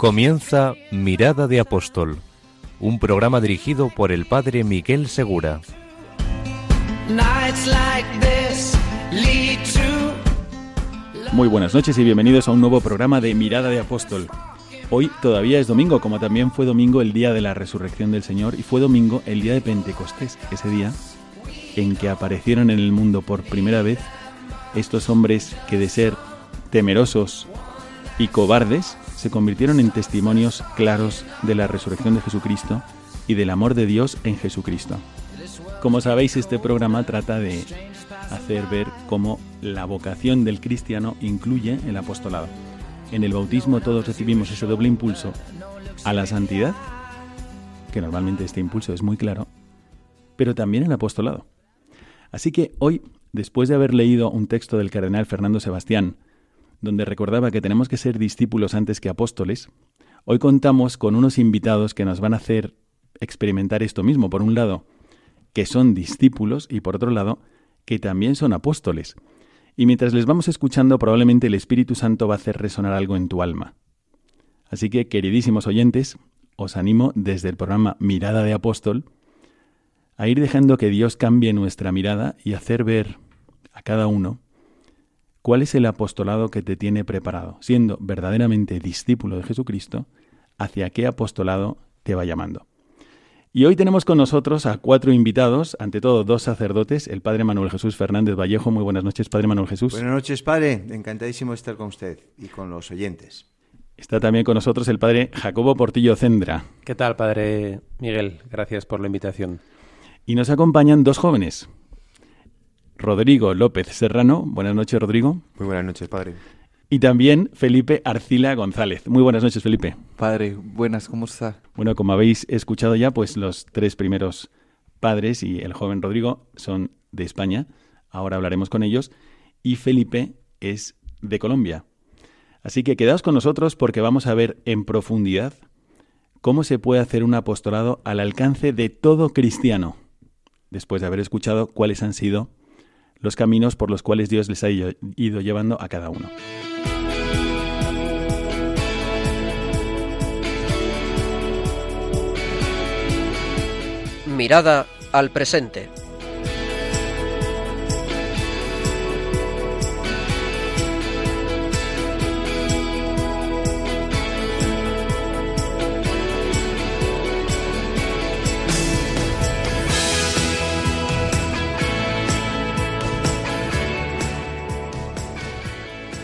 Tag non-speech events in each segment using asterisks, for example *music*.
Comienza Mirada de Apóstol, un programa dirigido por el padre Miguel Segura. Muy buenas noches y bienvenidos a un nuevo programa de Mirada de Apóstol. Hoy todavía es domingo, como también fue domingo el día de la resurrección del Señor y fue domingo el día de Pentecostés, ese día en que aparecieron en el mundo por primera vez estos hombres que de ser temerosos y cobardes se convirtieron en testimonios claros de la resurrección de Jesucristo y del amor de Dios en Jesucristo. Como sabéis, este programa trata de hacer ver cómo la vocación del cristiano incluye el apostolado. En el bautismo todos recibimos ese doble impulso a la santidad, que normalmente este impulso es muy claro, pero también el apostolado. Así que hoy, después de haber leído un texto del cardenal Fernando Sebastián, donde recordaba que tenemos que ser discípulos antes que apóstoles, hoy contamos con unos invitados que nos van a hacer experimentar esto mismo. Por un lado, que son discípulos y por otro lado, que también son apóstoles. Y mientras les vamos escuchando, probablemente el Espíritu Santo va a hacer resonar algo en tu alma. Así que, queridísimos oyentes, os animo desde el programa Mirada de Apóstol a ir dejando que Dios cambie nuestra mirada y hacer ver a cada uno cuál es el apostolado que te tiene preparado, siendo verdaderamente discípulo de Jesucristo, hacia qué apostolado te va llamando. Y hoy tenemos con nosotros a cuatro invitados, ante todo dos sacerdotes, el padre Manuel Jesús Fernández Vallejo. Muy buenas noches, padre Manuel Jesús. Buenas noches, padre. Encantadísimo de estar con usted y con los oyentes. Está también con nosotros el padre Jacobo Portillo Cendra. ¿Qué tal, padre Miguel? Gracias por la invitación. Y nos acompañan dos jóvenes. Rodrigo López Serrano. Buenas noches, Rodrigo. Muy buenas noches, padre. Y también Felipe Arcila González. Muy buenas noches, Felipe. Padre, buenas, ¿cómo está? Bueno, como habéis escuchado ya, pues los tres primeros padres y el joven Rodrigo son de España. Ahora hablaremos con ellos. Y Felipe es de Colombia. Así que quedaos con nosotros porque vamos a ver en profundidad cómo se puede hacer un apostolado al alcance de todo cristiano, después de haber escuchado cuáles han sido los caminos por los cuales Dios les ha ido llevando a cada uno. Mirada al presente.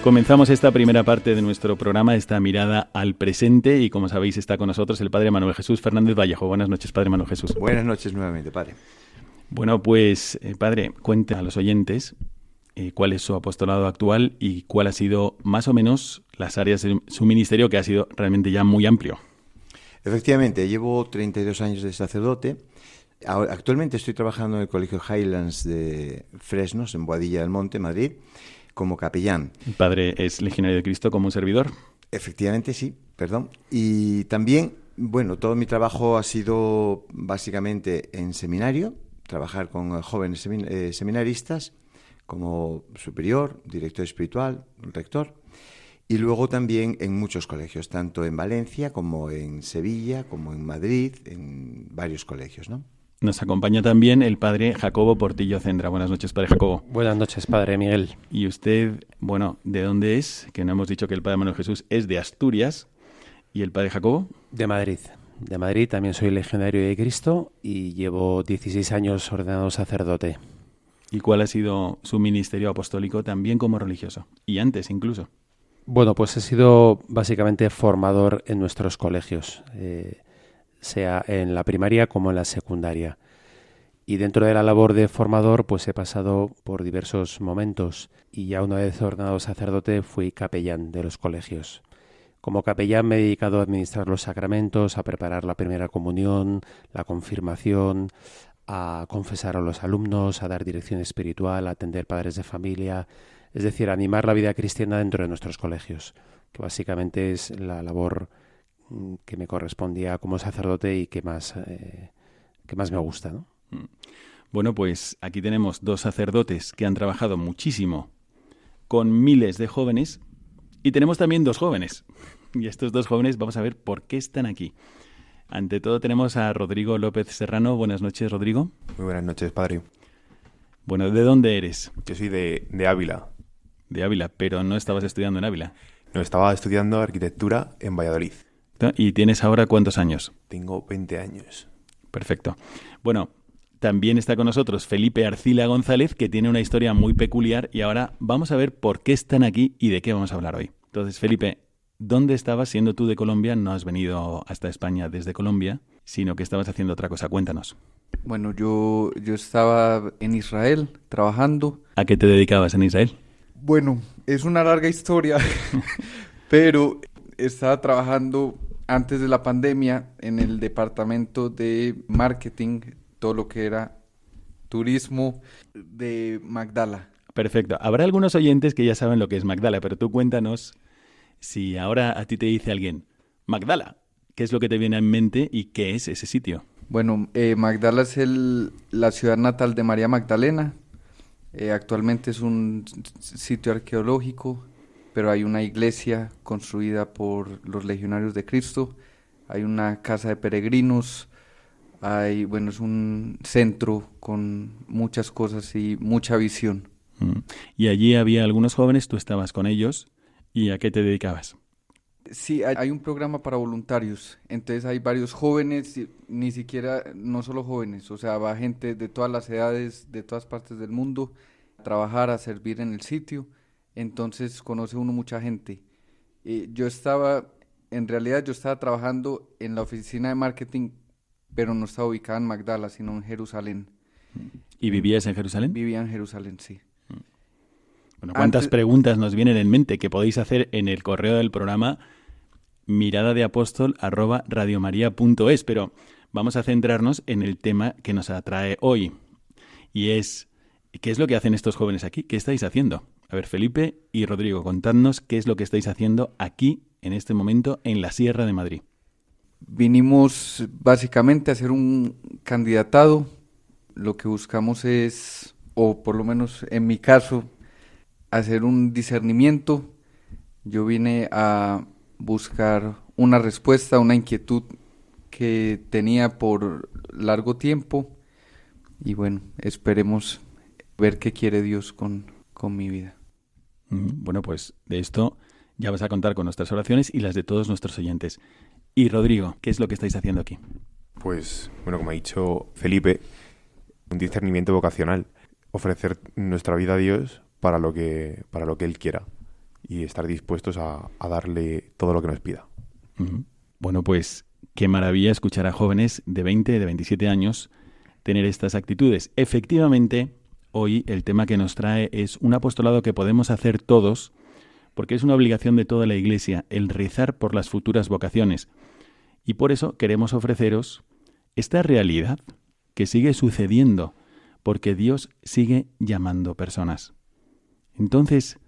Comenzamos esta primera parte de nuestro programa, esta mirada al presente, y como sabéis está con nosotros el Padre Manuel Jesús Fernández Vallejo. Buenas noches, Padre Manuel Jesús. Buenas noches nuevamente, padre. Bueno, pues, eh, Padre, cuente a los oyentes eh, cuál es su apostolado actual y cuál ha sido más o menos las áreas de su ministerio, que ha sido realmente ya muy amplio. Efectivamente, llevo 32 años de sacerdote. Ahora- Actualmente estoy trabajando en el Colegio Highlands de Fresnos, en Boadilla del Monte, Madrid, como capellán. El Padre es legionario de Cristo como un servidor. Efectivamente, sí, perdón. Y también, bueno, todo mi trabajo ha sido básicamente en seminario, trabajar con jóvenes semin- eh, seminaristas como superior, director espiritual, rector, y luego también en muchos colegios, tanto en Valencia como en Sevilla, como en Madrid, en varios colegios, ¿no? Nos acompaña también el Padre Jacobo Portillo Cendra. Buenas noches, Padre Jacobo. Buenas noches, padre Miguel. Y usted, bueno, ¿de dónde es? Que no hemos dicho que el Padre Manuel Jesús es de Asturias. ¿Y el Padre Jacobo? De Madrid. De Madrid también soy legionario de Cristo y llevo 16 años ordenado sacerdote. ¿Y cuál ha sido su ministerio apostólico también como religioso? Y antes incluso. Bueno, pues he sido básicamente formador en nuestros colegios, eh, sea en la primaria como en la secundaria. Y dentro de la labor de formador, pues he pasado por diversos momentos y ya una vez ordenado sacerdote fui capellán de los colegios. Como capellán me he dedicado a administrar los sacramentos, a preparar la primera comunión, la confirmación, a confesar a los alumnos, a dar dirección espiritual, a atender padres de familia, es decir, animar la vida cristiana dentro de nuestros colegios, que básicamente es la labor que me correspondía como sacerdote y que más, eh, que más me gusta. ¿no? Mm. Bueno, pues aquí tenemos dos sacerdotes que han trabajado muchísimo con miles de jóvenes y tenemos también dos jóvenes. *laughs* Y estos dos jóvenes vamos a ver por qué están aquí. Ante todo tenemos a Rodrigo López Serrano. Buenas noches, Rodrigo. Muy buenas noches, padre. Bueno, ¿de dónde eres? Yo soy de, de Ávila. De Ávila, pero no estabas estudiando en Ávila. No, estaba estudiando arquitectura en Valladolid. ¿Y tienes ahora cuántos años? Tengo 20 años. Perfecto. Bueno, también está con nosotros Felipe Arcila González, que tiene una historia muy peculiar y ahora vamos a ver por qué están aquí y de qué vamos a hablar hoy. Entonces, Felipe, ¿dónde estabas siendo tú de Colombia? No has venido hasta España desde Colombia, sino que estabas haciendo otra cosa. Cuéntanos. Bueno, yo, yo estaba en Israel trabajando. ¿A qué te dedicabas en Israel? Bueno, es una larga historia, *laughs* pero estaba trabajando antes de la pandemia en el departamento de marketing todo lo que era turismo de Magdala. Perfecto. Habrá algunos oyentes que ya saben lo que es Magdala, pero tú cuéntanos si ahora a ti te dice alguien, Magdala, ¿qué es lo que te viene en mente y qué es ese sitio? Bueno, eh, Magdala es el, la ciudad natal de María Magdalena. Eh, actualmente es un sitio arqueológico, pero hay una iglesia construida por los legionarios de Cristo, hay una casa de peregrinos, hay, bueno, es un centro con muchas cosas y mucha visión. Mm. Y allí había algunos jóvenes, tú estabas con ellos, ¿y a qué te dedicabas? Sí, hay un programa para voluntarios, entonces hay varios jóvenes, ni siquiera, no solo jóvenes, o sea, va gente de todas las edades, de todas partes del mundo, a trabajar, a servir en el sitio, entonces conoce uno mucha gente. Eh, yo estaba, en realidad yo estaba trabajando en la oficina de marketing pero no estaba ubicada en Magdala, sino en Jerusalén. ¿Y vivías en Jerusalén? Vivía en Jerusalén, sí. Bueno, ¿cuántas preguntas nos vienen en mente que podéis hacer en el correo del programa mirada de apóstol arroba radiomaria.es? Pero vamos a centrarnos en el tema que nos atrae hoy. Y es, ¿qué es lo que hacen estos jóvenes aquí? ¿Qué estáis haciendo? A ver, Felipe y Rodrigo, contadnos qué es lo que estáis haciendo aquí, en este momento, en la Sierra de Madrid vinimos básicamente a hacer un candidatado. Lo que buscamos es, o por lo menos en mi caso, hacer un discernimiento. Yo vine a buscar una respuesta a una inquietud que tenía por largo tiempo y bueno, esperemos ver qué quiere Dios con, con mi vida. Bueno, pues de esto ya vas a contar con nuestras oraciones y las de todos nuestros oyentes. Y Rodrigo, ¿qué es lo que estáis haciendo aquí? Pues, bueno, como ha dicho Felipe, un discernimiento vocacional. Ofrecer nuestra vida a Dios para lo que, para lo que Él quiera y estar dispuestos a, darle todo lo que nos pida. Bueno, pues qué maravilla escuchar a jóvenes de 20, de 27 años tener estas actitudes. Efectivamente, hoy el tema que nos trae es un apostolado que podemos hacer todos, porque es una obligación de toda la Iglesia el rezar por las futuras vocaciones. Y por eso queremos ofreceros esta realidad que sigue sucediendo, porque Dios sigue llamando personas. Entonces,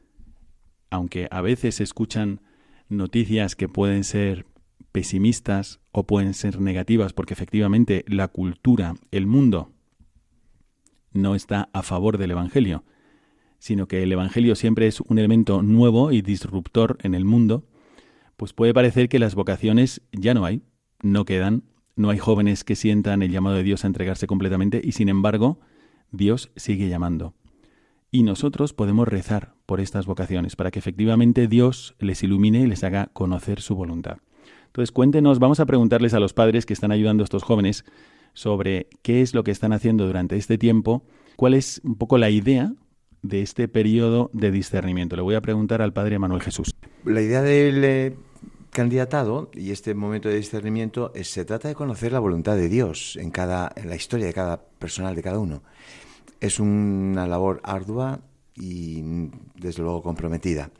aunque a veces se escuchan noticias que pueden ser pesimistas o pueden ser negativas, porque efectivamente la cultura, el mundo, no está a favor del Evangelio, sino que el Evangelio siempre es un elemento nuevo y disruptor en el mundo, pues puede parecer que las vocaciones ya no hay, no quedan, no hay jóvenes que sientan el llamado de Dios a entregarse completamente y sin embargo Dios sigue llamando. Y nosotros podemos rezar por estas vocaciones para que efectivamente Dios les ilumine y les haga conocer su voluntad. Entonces cuéntenos, vamos a preguntarles a los padres que están ayudando a estos jóvenes sobre qué es lo que están haciendo durante este tiempo, cuál es un poco la idea de este periodo de discernimiento. Le voy a preguntar al padre Manuel Jesús. La idea del eh, candidatado y este momento de discernimiento es, se trata de conocer la voluntad de Dios en, cada, en la historia de cada personal, de cada uno. Es una labor ardua y desde luego comprometida.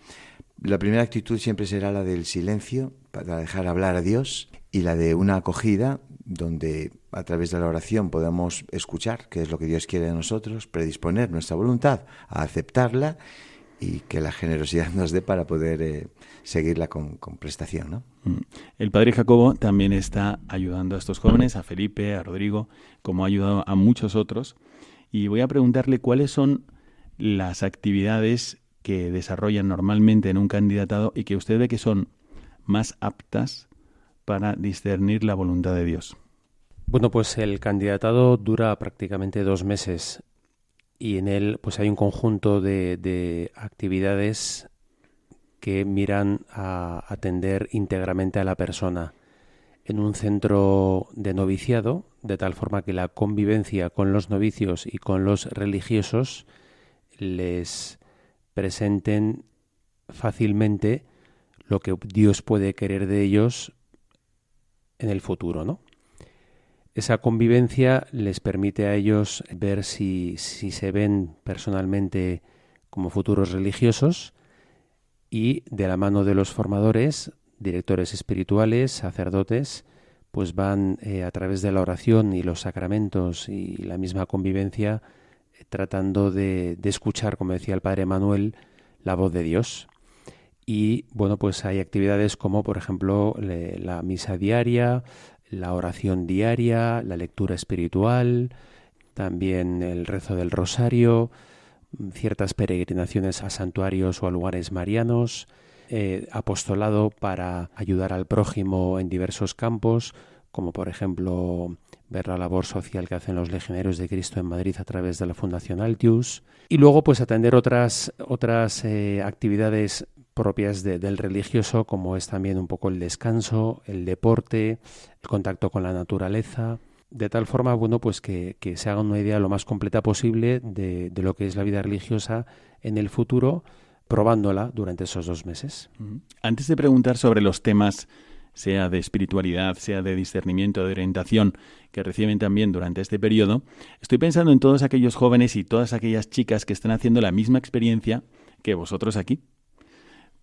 La primera actitud siempre será la del silencio, para dejar hablar a Dios, y la de una acogida, donde a través de la oración podamos escuchar qué es lo que Dios quiere de nosotros, predisponer nuestra voluntad a aceptarla y que la generosidad *laughs* nos dé para poder eh, seguirla con, prestación. ¿no? Mm. El padre Jacobo también está ayudando a estos jóvenes, a Felipe, a Rodrigo, como ha ayudado a muchos otros. Y voy a preguntarle cuáles son las actividades que desarrollan normalmente en un candidatado y que usted ve que son más aptas para discernir la voluntad de Dios. Bueno, pues el candidatado dura prácticamente dos meses y en él pues hay un conjunto de, actividades que miran a atender íntegramente a la persona en un centro de noviciado, de tal forma que la convivencia con los novicios y con los religiosos les presenten fácilmente lo que Dios puede querer de ellos en el futuro, ¿no? Esa convivencia les permite a ellos ver si, si se ven personalmente como futuros religiosos y de la mano de los formadores, directores espirituales, sacerdotes, pues van eh, a través de la oración y los sacramentos y la misma convivencia eh, tratando de, escuchar, como decía el padre Manuel, la voz de Dios. Y bueno, pues hay actividades como, por ejemplo, la misa diaria, la oración diaria, la lectura espiritual, también el rezo del rosario, ciertas peregrinaciones a santuarios o a lugares marianos, eh, apostolado para ayudar al prójimo en diversos campos, como por ejemplo ver la labor social que hacen los legionarios de Cristo en Madrid a través de la Fundación Altius, y luego pues atender otras, otras eh, actividades propias del religioso, como es también un poco el descanso, el deporte, el contacto con la naturaleza, de tal forma, bueno, pues que, se haga una idea lo más completa posible de, lo que es la vida religiosa en el futuro, probándola durante esos dos meses. Antes de preguntar sobre los temas, sea de espiritualidad, sea de discernimiento, de orientación, que reciben también durante este periodo, estoy pensando en todos aquellos jóvenes y todas aquellas chicas que están haciendo la misma experiencia que vosotros aquí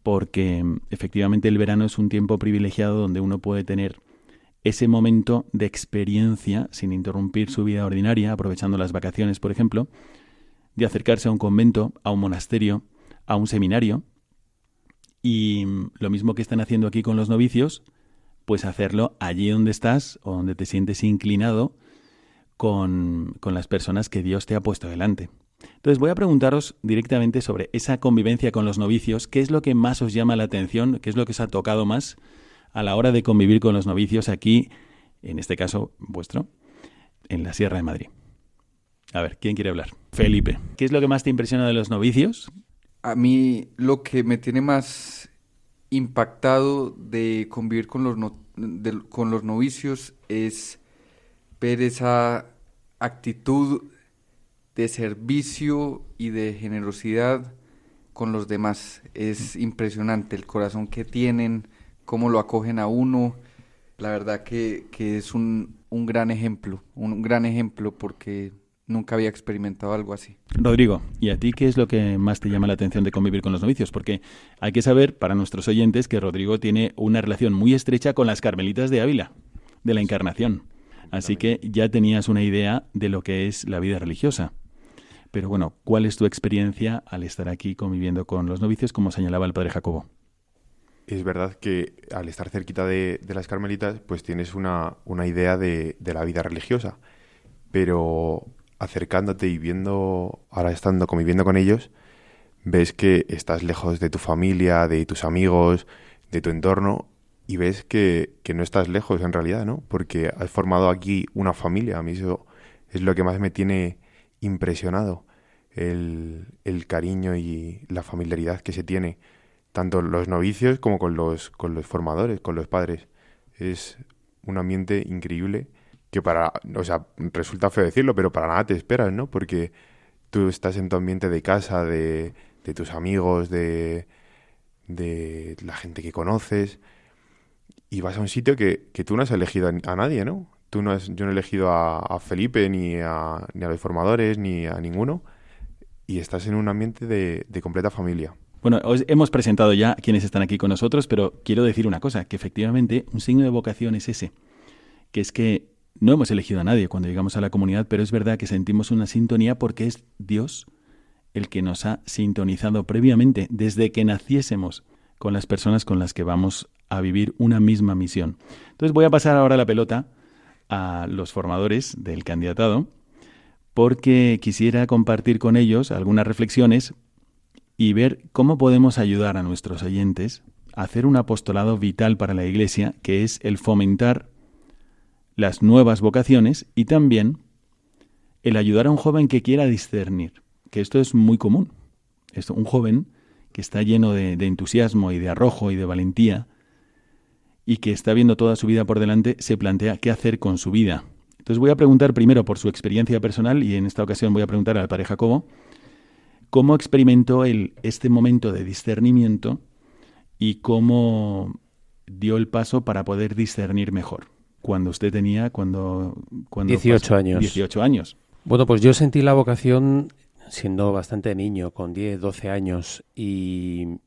porque efectivamente el verano es un tiempo privilegiado donde uno puede tener ese momento de experiencia sin interrumpir su vida ordinaria, aprovechando las vacaciones, por ejemplo, de acercarse a un convento, a un monasterio, a un seminario, y lo mismo que están haciendo aquí con los novicios, pues hacerlo allí donde estás o donde te sientes inclinado con, con las personas que Dios te ha puesto delante. Entonces voy a preguntaros directamente sobre esa convivencia con los novicios, qué es lo que más os llama la atención, qué es lo que os ha tocado más a la hora de convivir con los novicios aquí, en este caso vuestro, en la Sierra de Madrid. A ver, ¿quién quiere hablar? Felipe, ¿qué es lo que más te impresiona de los novicios? A mí lo que me tiene más impactado de convivir con los, con los novicios es ver esa actitud de servicio y de generosidad con los demás. Es impresionante el corazón que tienen, cómo lo acogen a uno. La verdad que, es un, un, gran ejemplo, un gran ejemplo porque nunca había experimentado algo así. Rodrigo, ¿y a ti qué es lo que más te llama la atención de convivir con los novicios? Porque hay que saber para nuestros oyentes que Rodrigo tiene una relación muy estrecha con las Carmelitas de Ávila, de la Encarnación. Así que ya tenías una idea de lo que es la vida religiosa. Pero bueno, ¿cuál es tu experiencia al estar aquí conviviendo con los novicios, como señalaba el padre Jacobo? Es verdad que al estar cerquita de, las carmelitas, pues tienes una, idea de, la vida religiosa. Pero acercándote y viendo, ahora estando conviviendo con ellos, ves que estás lejos de tu familia, de tus amigos, de tu entorno, y ves que, que, no estás lejos en realidad, ¿no? Porque has formado aquí una familia. A mí eso es lo que más me tiene impresionado el, el, cariño y la familiaridad que se tiene, tanto los novicios como con los, con los formadores, con los padres. Es un ambiente increíble que para, o sea, resulta feo decirlo, pero para nada te esperas, ¿no? Porque tú estás en tu ambiente de casa, de, de tus amigos, de, de la gente que conoces, y vas a un sitio que, que tú no has elegido a nadie, ¿no? Tú no has, yo no he elegido a, Felipe, ni a, los formadores, ni a ninguno. Y estás en un ambiente de, completa familia. Bueno, hemos presentado ya quienes están aquí con nosotros, pero quiero decir una cosa, que efectivamente un signo de vocación es ese, que es que no hemos elegido a nadie cuando llegamos a la comunidad, pero es verdad que sentimos una sintonía porque es Dios el que nos ha sintonizado previamente, desde que naciésemos, con las personas con las que vamos a vivir una misma misión. Entonces voy a pasar ahora la pelota a los formadores del candidatado, porque quisiera compartir con ellos algunas reflexiones y ver cómo podemos ayudar a nuestros oyentes a hacer un apostolado vital para la Iglesia, que es el fomentar las nuevas vocaciones y también el ayudar a un joven que quiera discernir, que esto es muy común. Esto, un joven que está lleno de, de entusiasmo y de arrojo y de valentía y que está viendo toda su vida por delante, se plantea qué hacer con su vida. Entonces voy a preguntar primero por su experiencia personal y en esta ocasión voy a preguntar al padre Jacobo cómo experimentó él este momento de discernimiento y cómo dio el paso para poder discernir mejor cuando usted tenía cuando, cuando 18 años. 18 años. Bueno, pues yo sentí la vocación siendo bastante niño, con 10, 12 años y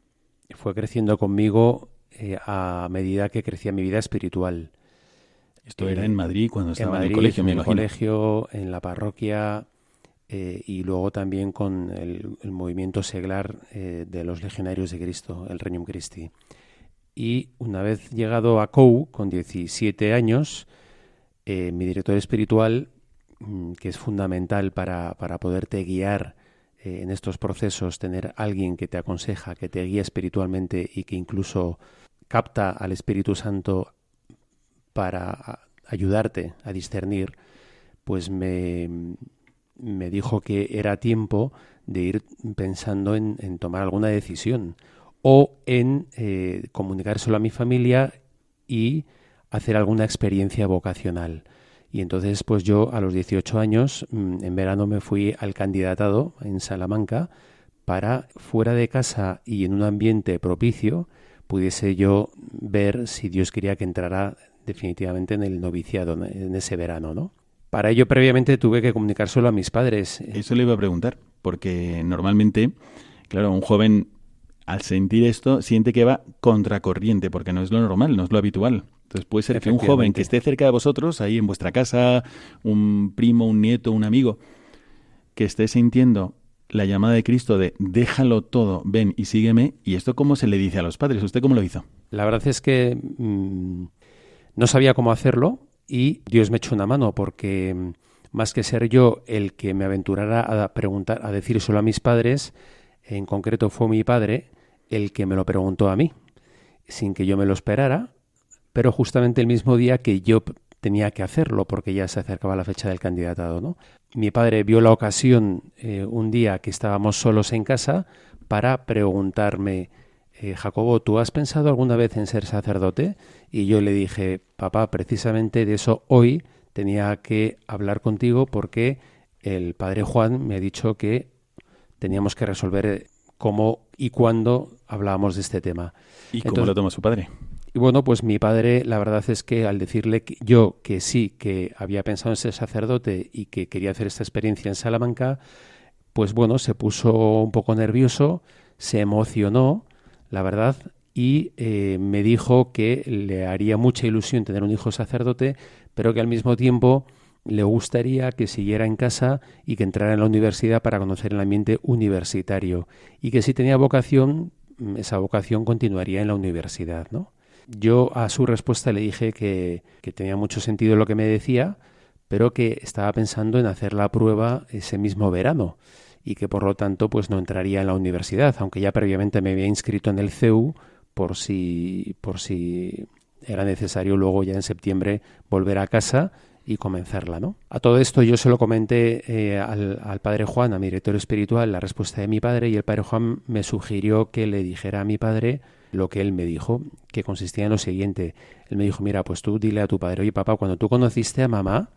fue creciendo conmigo eh, a medida que crecía mi vida espiritual. Esto era en Madrid cuando estaba en, el colegio, en el colegio, en la parroquia eh, y luego también con el, movimiento seglar eh, de los legionarios de Cristo, el Regnum Christi. Y una vez llegado a COU, con 17 años, mi director espiritual, mm, que es fundamental para, para poderte guiar en estos procesos, tener alguien que te aconseja, que te guía espiritualmente y que incluso capta al Espíritu Santo para ayudarte a discernir, pues me, me dijo que era tiempo de ir pensando en, tomar alguna decisión o en eh, comunicárselo a mi familia y hacer alguna experiencia vocacional. Y entonces, pues yo a los 18 años, mm, en verano me fui al candidatado en Salamanca para, fuera de casa y en un ambiente propicio, pudiese yo ver si Dios quería que entrara definitivamente en el noviciado en ese verano, ¿no? Para ello previamente tuve que comunicar solo a mis padres. Eso le iba a preguntar, porque normalmente, claro, un joven al sentir esto siente que va contracorriente, porque no es lo normal, no es lo habitual. Entonces puede ser que un joven que esté cerca de vosotros, ahí en vuestra casa, un primo, un nieto, un amigo, que esté sintiendo la llamada de Cristo de déjalo todo, ven y sígueme. ¿Y esto cómo se le dice a los padres? ¿Usted cómo lo hizo? La verdad es que mm, no sabía cómo hacerlo y Dios me echó una mano porque mm, más que ser yo el que me aventurara a preguntar, a decir solo a mis padres, en concreto fue mi padre el que me lo preguntó a mí, sin que yo me lo esperara, pero justamente el mismo día que yo tenía que hacerlo porque ya se acercaba la fecha del candidatado, ¿no? Mi padre vio la ocasión eh, un día que estábamos solos en casa para preguntarme, eh, Jacobo, ¿tú has pensado alguna vez en ser sacerdote? Y yo le dije, papá, precisamente de eso hoy tenía que hablar contigo porque el padre Juan me ha dicho que teníamos que resolver cómo y cuándo hablábamos de este tema. ¿Y cómo lo toma su padre? Y bueno, pues mi padre, la verdad es que al decirle que yo que sí, que había pensado en ser sacerdote y que quería hacer esta experiencia en Salamanca, pues bueno, se puso un poco nervioso, se emocionó, la verdad, y eh, me dijo que le haría mucha ilusión tener un hijo sacerdote, pero que al mismo tiempo le gustaría que siguiera en casa y que entrara en la universidad para conocer el ambiente universitario y que si tenía vocación, esa vocación continuaría en la universidad, ¿no? Yo a su respuesta le dije que, tenía mucho sentido lo que me decía, pero que estaba pensando en hacer la prueba ese mismo verano y que por lo tanto pues no entraría en la universidad, aunque ya previamente me había inscrito en el CEU por si por si era necesario luego ya en septiembre volver a casa y comenzarla, ¿no? A todo esto yo se lo comenté eh, al, al, padre Juan, a mi director espiritual, la respuesta de mi padre y el padre Juan me sugirió que le dijera a mi padre lo que él me dijo, que consistía en lo siguiente. Él me dijo, mira, pues tú dile a tu padre, oye papá, cuando tú conociste a mamá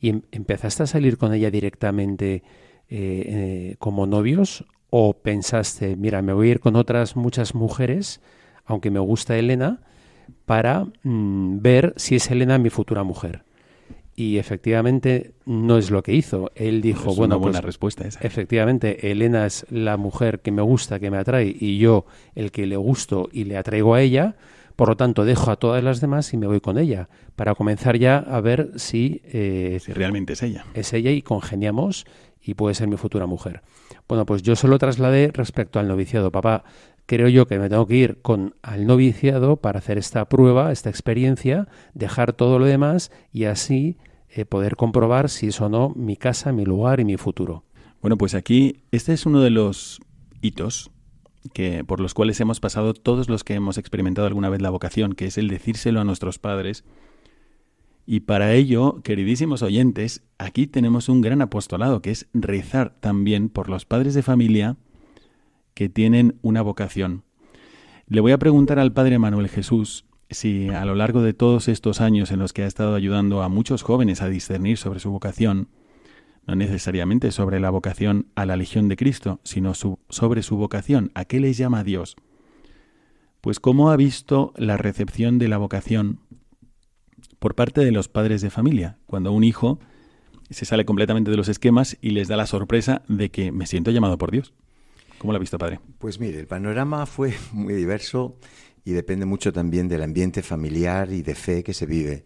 y em-, empezaste a salir con ella directamente eh, eh, como novios, o pensaste, mira, me voy a ir con otras muchas mujeres, aunque me gusta Elena, para mm, ver si es Elena mi futura mujer. Y efectivamente no es lo que hizo. Él dijo, Es bueno, una buena pues, respuesta esa. Efectivamente, Elena es la mujer que me gusta, que me atrae, y yo el que le gusto y le atraigo a ella. Por lo tanto, dejo a todas las demás y me voy con ella, para comenzar ya a ver si eh, Si realmente es ella. es ella y congeniamos y puede ser mi futura mujer. Bueno, pues yo se lo trasladé respecto al noviciado. Papá, creo yo que me tengo que ir con al noviciado para hacer esta prueba, esta experiencia, dejar todo lo demás y así eh, poder comprobar si es o no mi casa, mi lugar y mi futuro. Bueno, pues aquí este es uno de los hitos que por los cuales hemos pasado todos los que hemos experimentado alguna vez la vocación, que es el decírselo a nuestros padres. Y para ello, queridísimos oyentes, aquí tenemos un gran apostolado, que es rezar también por los padres de familia que tienen una vocación. Le voy a preguntar al padre Manuel Jesús si a lo largo de todos estos años en los que ha estado ayudando a muchos jóvenes a discernir sobre su vocación, no necesariamente sobre la vocación a la Legión de Cristo, sino su- sobre su vocación, a qué les llama Dios. Pues cómo ha visto la recepción de la vocación por parte de los padres de familia, cuando un hijo se sale completamente de los esquemas y les da la sorpresa de que me siento llamado por Dios. ¿Cómo lo ha visto, padre? Pues mire, el panorama fue muy diverso y depende mucho también del ambiente familiar y de fe que se vive.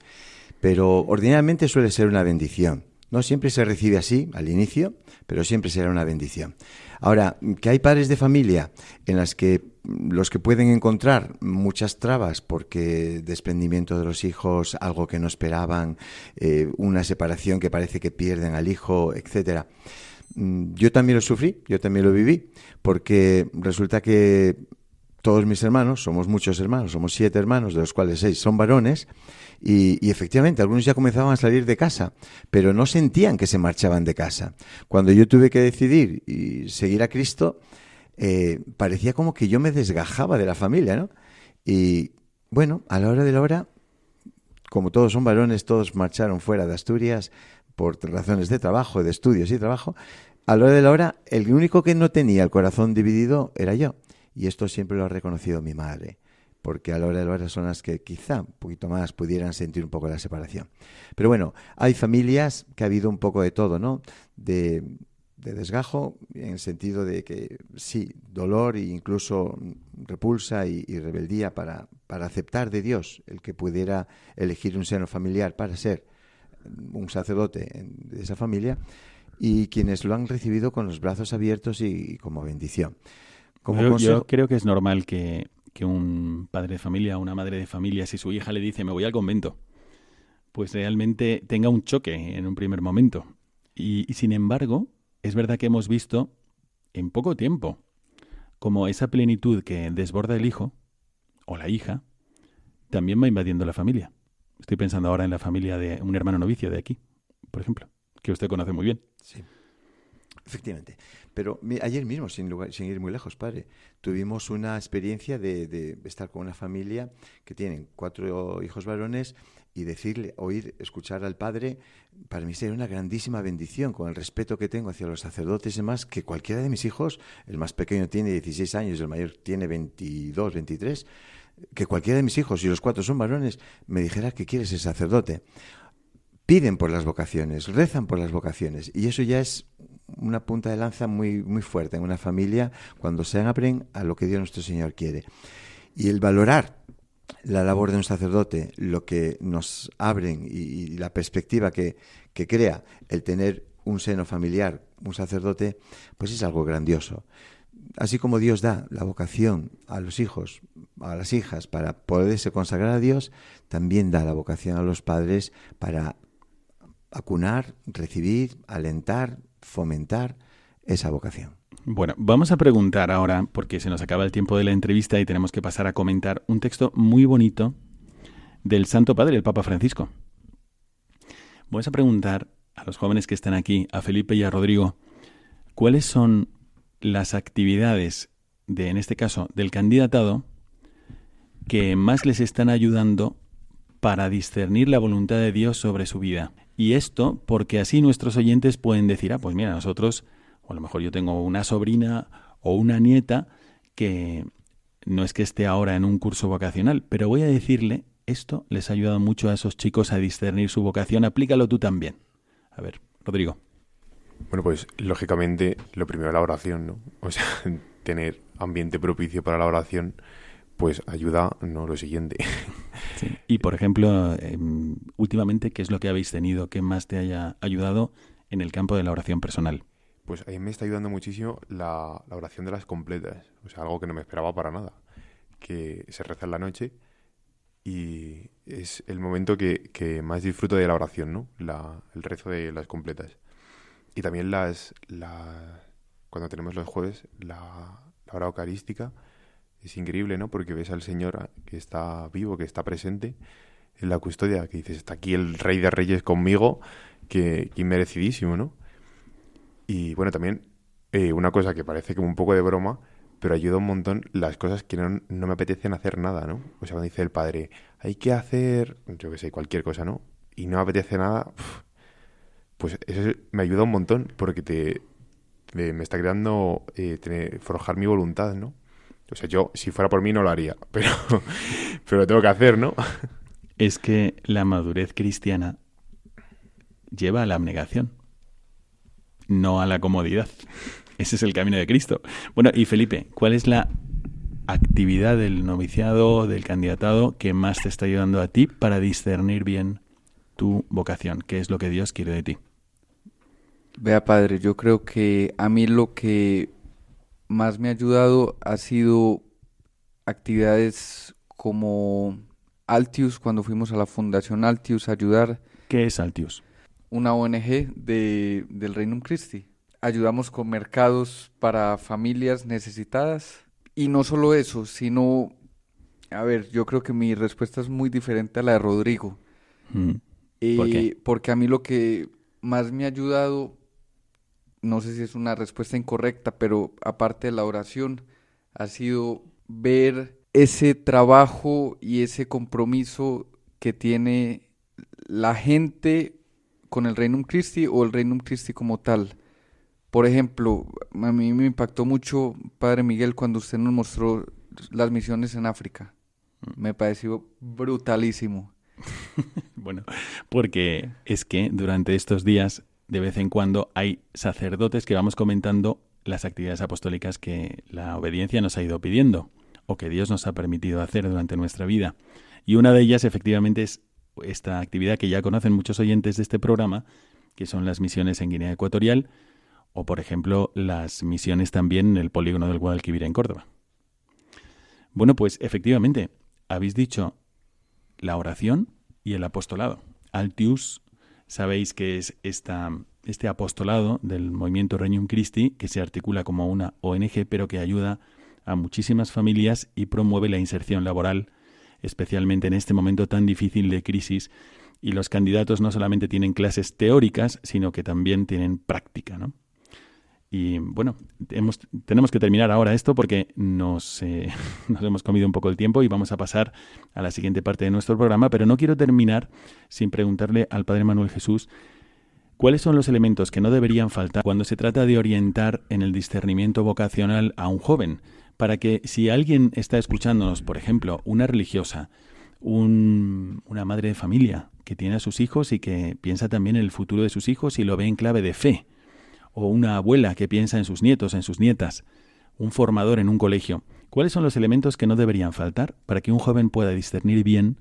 Pero ordinariamente suele ser una bendición. No siempre se recibe así al inicio, pero siempre será una bendición. Ahora, que hay padres de familia en las que los que pueden encontrar muchas trabas porque desprendimiento de los hijos, algo que no esperaban, eh, una separación que parece que pierden al hijo, etcétera. Mm, Yo también lo sufrí, yo también lo viví, porque resulta que todos mis hermanos, somos muchos hermanos, somos siete hermanos, de los cuales seis son varones, y, efectivamente algunos ya comenzaban a salir de casa, pero no sentían que se marchaban de casa. Cuando yo tuve que decidir y seguir a Cristo, eh, parecía como que yo me desgajaba de la familia, ¿no? Y bueno, a la hora de la hora, como todos son varones, todos marcharon fuera de Asturias por razones de trabajo, de estudios y trabajo. A la hora de la hora, el único que no tenía el corazón dividido era yo. Y esto siempre lo ha reconocido mi madre, porque a la hora de las que quizá un poquito más pudieran sentir un poco la separación. Pero bueno, hay familias que ha habido un poco de todo, ¿no? De, de desgajo, en el sentido de que sí, dolor e incluso repulsa y, rebeldía para, para aceptar de Dios el que pudiera elegir un seno familiar para ser un sacerdote de esa familia y quienes lo han recibido con los brazos abiertos y como bendición. Como yo, creo que es normal que, que un padre de familia o una madre de familia, si su hija le dice me voy al convento, pues realmente tenga un choque en un primer momento. Y, y sin embargo, es verdad que hemos visto en poco tiempo como esa plenitud que desborda el hijo o la hija también va invadiendo la familia. Estoy pensando ahora en la familia de un hermano novicio de aquí, por ejemplo, que usted conoce muy bien. Sí. Efectivamente. Pero ayer mismo, sin, lugar- sin ir muy lejos, padre, tuvimos una experiencia de, de estar con una familia que tienen cuatro hijos varones y decirle, oír, escuchar al padre, para mí sería una grandísima bendición, con el respeto que tengo hacia los sacerdotes y demás, que cualquiera de mis hijos, el más pequeño tiene 16 años, el mayor tiene 22, 23, que cualquiera de mis hijos, si los cuatro son varones, me dijera que quiere ser sacerdote piden por las vocaciones, rezan por las vocaciones. Y eso ya es una punta de lanza muy, muy fuerte en una familia cuando se abren a lo que Dios nuestro Señor quiere. Y el valorar la labor de un sacerdote, lo que nos abren y, y la perspectiva que, que crea el tener un seno familiar, un sacerdote, pues es algo grandioso. Así como Dios da la vocación a los hijos, a las hijas, para poderse consagrar a Dios, también da la vocación a los padres para acunar, recibir, alentar, fomentar esa vocación. Bueno, vamos a preguntar ahora, porque se nos acaba el tiempo de la entrevista y tenemos que pasar a comentar un texto muy bonito del Santo Padre, el Papa Francisco. Vamos a preguntar a los jóvenes que están aquí, a Felipe y a Rodrigo, cuáles son las actividades de, en este caso, del candidatado que más les están ayudando para discernir la voluntad de Dios sobre su vida. Y esto porque así nuestros oyentes pueden decir, ah, pues mira, nosotros, o a lo mejor yo tengo una sobrina o una nieta que no es que esté ahora en un curso vocacional, pero voy a decirle esto les ha ayudado mucho a esos chicos a discernir su vocación. Aplícalo tú también. A ver, Rodrigo. Bueno, pues lógicamente lo primero la oración, ¿no? O sea, *laughs* tener ambiente propicio para la oración, pues ayuda, no lo siguiente. *laughs* Y por ejemplo, em, últimamente, ¿qué es lo que habéis tenido que más te haya ayudado en el campo de la oración personal? Pues a mí me está ayudando muchísimo la, la oración de las completas, o sea, algo que no me esperaba para nada, que se reza en la noche y es el momento que, que más disfruto de la oración, ¿no? La, el rezo de las completas. Y también las, la, cuando tenemos los jueves, la, la hora eucarística, es increíble, ¿no? Porque ves al Señor que está vivo, que está presente en la custodia, que dices, está aquí el Rey de Reyes conmigo, que, que merecidísimo, ¿no? Y bueno, también eh, una cosa que parece como un poco de broma, pero ayuda un montón las cosas que no, no me apetecen hacer nada, ¿no? O sea, cuando dice el padre, hay que hacer, yo qué sé, cualquier cosa, ¿no? Y no me apetece nada, pues eso me ayuda un montón porque te, me, me está creando eh, tener, forjar mi voluntad, ¿no? O sea, yo, si fuera por mí, no lo haría, *laughs* pero, pero lo tengo que hacer, ¿no? Es que la madurez cristiana lleva a la abnegación, no a la comodidad. Ese es el camino de Cristo. Bueno, y Felipe, ¿cuál es la actividad del noviciado, del candidatado, que más te está ayudando a ti para discernir bien tu vocación? ¿Qué es lo que Dios quiere de ti? Vea, padre, yo creo que a mí lo que más me ha ayudado ha sido actividades como Altius, cuando fuimos a la Fundación Altius a ayudar. ¿Qué es Altius? Una ONG de, del Reino Christi. Ayudamos con mercados para familias necesitadas. Y no solo eso, sino, a ver, yo creo que mi respuesta es muy diferente a la de Rodrigo. Mm. Eh, ¿Por qué? Porque a mí lo que más me ha ayudado, no sé si es una respuesta incorrecta, pero aparte de la oración, ha sido ver ese trabajo y ese compromiso que tiene la gente con el Reino Christi o el Reino Christi como tal. Por ejemplo, a mí me impactó mucho, Padre Miguel, cuando usted nos mostró las misiones en África. Me pareció brutalísimo. *laughs* Bueno, porque es que durante estos días, de vez en cuando, hay sacerdotes que vamos comentando las actividades apostólicas que la obediencia nos ha ido pidiendo o que Dios nos ha permitido hacer durante nuestra vida. Y una de ellas, efectivamente, es esta actividad que ya conocen muchos oyentes de este programa, que son las misiones en Guinea Ecuatorial, o por ejemplo las misiones también en el polígono del Guadalquivir en Córdoba. Bueno, pues efectivamente, habéis dicho la oración y el apostolado. Altius, sabéis que es esta, este apostolado del movimiento Regnum Christi, que se articula como una ONG, pero que ayuda a muchísimas familias y promueve la inserción laboral, especialmente en este momento tan difícil de crisis. Y los candidatos no solamente tienen clases teóricas, sino que también tienen práctica, ¿no? Y bueno, tenemos que terminar ahora esto porque nos, eh, *laughs* nos hemos comido un poco el tiempo y vamos a pasar a la siguiente parte de nuestro programa, pero no quiero terminar sin preguntarle al Padre Manuel Jesús cuáles son los elementos que no deberían faltar cuando se trata de orientar en el discernimiento vocacional a un joven, para que si alguien está escuchándonos, por ejemplo, una religiosa, un, una madre de familia que tiene a sus hijos y que piensa también en el futuro de sus hijos y lo ve en clave de fe, o una abuela que piensa en sus nietos, en sus nietas, un formador en un colegio. ¿Cuáles son los elementos que no deberían faltar para que un joven pueda discernir bien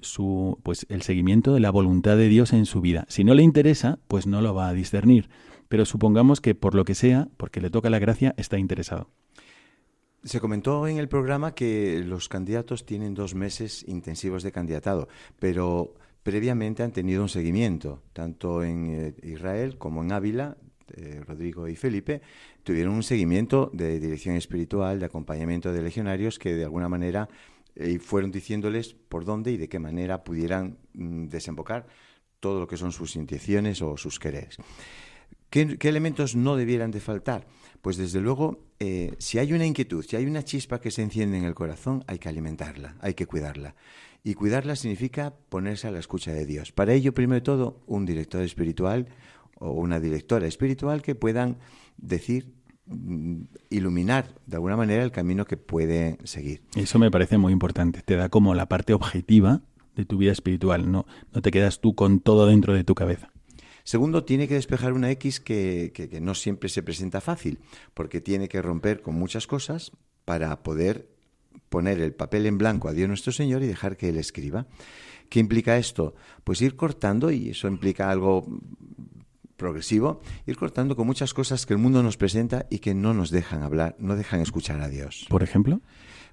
su pues el seguimiento de la voluntad de Dios en su vida? Si no le interesa, pues no lo va a discernir, pero supongamos que por lo que sea, porque le toca la gracia, está interesado. Se comentó en el programa que los candidatos tienen dos meses intensivos de candidatado, pero previamente han tenido un seguimiento, tanto en eh, Israel como en Ávila, eh, Rodrigo y Felipe, tuvieron un seguimiento de dirección espiritual, de acompañamiento de legionarios que de alguna manera eh, fueron diciéndoles por dónde y de qué manera pudieran mm, desembocar todo lo que son sus intenciones o sus quereres. ¿Qué, elementos no debieran de faltar? Pues desde luego, eh, si hay una inquietud, si hay una chispa que se enciende en el corazón, hay que alimentarla, hay que cuidarla. Y cuidarla significa ponerse a la escucha de Dios. Para ello, primero de todo, un director espiritual o una directora espiritual que puedan decir, mm, iluminar de alguna manera el camino que puede seguir. Eso me parece muy importante. Te da como la parte objetiva de tu vida espiritual, no, no te quedas tú con todo dentro de tu cabeza. Segundo, tiene que despejar una X que, que, no siempre se presenta fácil, porque tiene que romper con muchas cosas para poder poner el papel en blanco a Dios nuestro Señor y dejar que Él escriba. ¿Qué implica esto? Pues ir cortando, y eso implica algo progresivo, ir cortando con muchas cosas que el mundo nos presenta y que no nos dejan hablar, no dejan escuchar a Dios. Por ejemplo.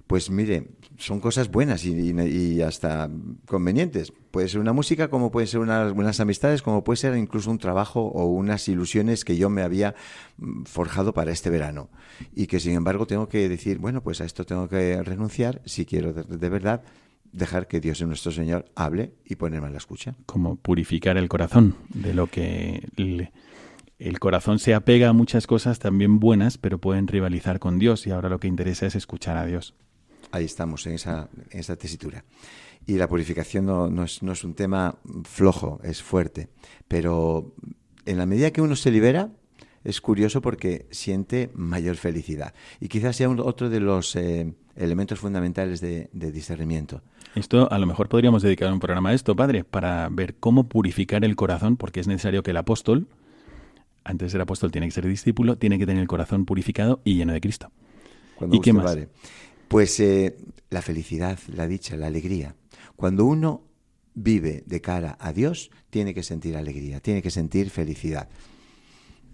Pues mire, son cosas buenas y, hasta convenientes. Puede ser una música, como puede ser unas buenas amistades, como puede ser incluso un trabajo o unas ilusiones que yo me había mm, forjado para este verano. Y que sin embargo tengo que decir, bueno, pues a esto tengo que renunciar si quiero de, verdad dejar que Dios nuestro Señor hable y ponerme a la escucha. Como purificar el corazón de lo que el corazón se apega a muchas cosas también buenas, pero pueden rivalizar con Dios y ahora lo que interesa es escuchar a Dios. Ahí estamos, en esa, en esa tesitura. Y la purificación no, es, no es un tema flojo, es fuerte. Pero en la medida que uno se libera, es curioso porque siente mayor felicidad. Y quizás sea otro de los eh, elementos fundamentales de, de, discernimiento. Esto a lo mejor podríamos dedicar un programa a esto, padre, para ver cómo purificar el corazón, porque es necesario que el apóstol, antes de ser apóstol tiene que ser discípulo, tiene que tener el corazón purificado y lleno de Cristo. ¿Y qué más? Pues eh, la felicidad, la dicha, la alegría. Cuando uno vive de cara a Dios, tiene que sentir alegría, tiene que sentir felicidad.